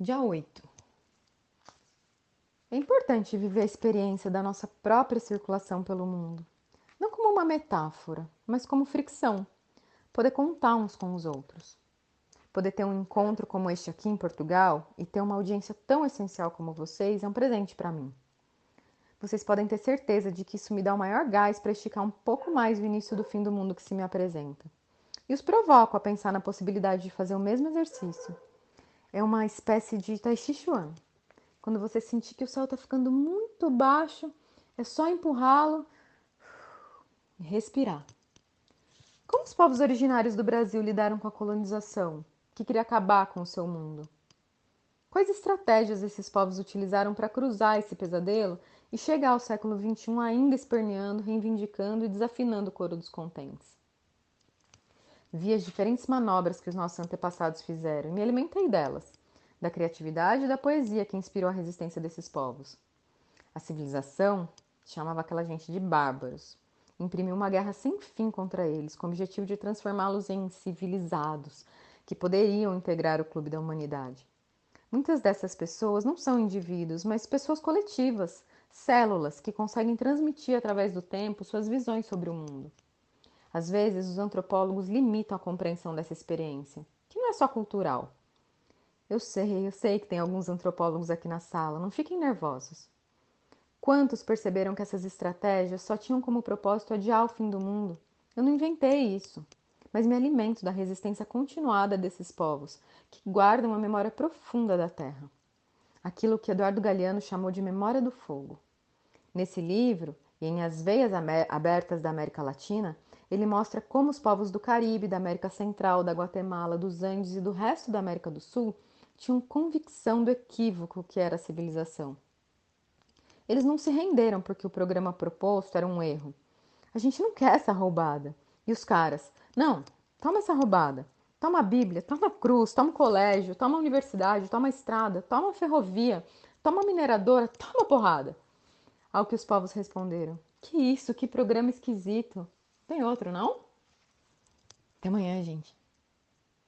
Dia 8. É importante viver a experiência da nossa própria circulação pelo mundo, não como uma metáfora, mas como fricção, poder contar uns com os outros. Poder ter um encontro como este aqui em Portugal e ter uma audiência tão essencial como vocês é um presente para mim. Vocês podem ter certeza de que isso me dá o maior gás para esticar um pouco mais o início do fim do mundo que se me apresenta. E os provoco a pensar na possibilidade de fazer o mesmo exercício é uma espécie de Tai Chi Chuan. Quando você sentir que o céu está ficando muito baixo, é só empurrá-lo e respirar. Como os povos originários do Brasil lidaram com a colonização, que queria acabar com o seu mundo? Quais estratégias esses povos utilizaram para cruzar esse pesadelo e chegar ao século XXI ainda esperneando, reivindicando e desafinando o coro dos contentes? Vi as diferentes manobras que os nossos antepassados fizeram e me alimentei delas, da criatividade e da poesia que inspirou a resistência desses povos. A civilização chamava aquela gente de bárbaros. Imprimiu uma guerra sem fim contra eles, com o objetivo de transformá-los em civilizados, que poderiam integrar o clube da humanidade. Muitas dessas pessoas não são indivíduos, mas pessoas coletivas, células que conseguem transmitir através do tempo suas visões sobre o mundo. Às vezes, os antropólogos limitam a compreensão dessa experiência, que não é só cultural. Eu sei, eu sei que tem alguns antropólogos aqui na sala, não fiquem nervosos. Quantos perceberam que essas estratégias só tinham como propósito adiar o fim do mundo? Eu não inventei isso, mas me alimento da resistência continuada desses povos, que guardam a memória profunda da terra. Aquilo que Eduardo Galeano chamou de memória do fogo. Nesse livro, e em As Veias Abertas da América Latina, ele mostra como os povos do Caribe, da América Central, da Guatemala, dos Andes e do resto da América do Sul tinham convicção do equívoco que era a civilização. Eles não se renderam porque o programa proposto era um erro. A gente não quer essa roubada. E os caras, não, toma essa roubada. Toma a Bíblia, toma a cruz, toma o colégio, toma a universidade, toma a estrada, toma a ferrovia, toma a mineradora, toma a porrada. Ao que os povos responderam: Que isso, que programa esquisito. Tem outro, não? Até amanhã, gente.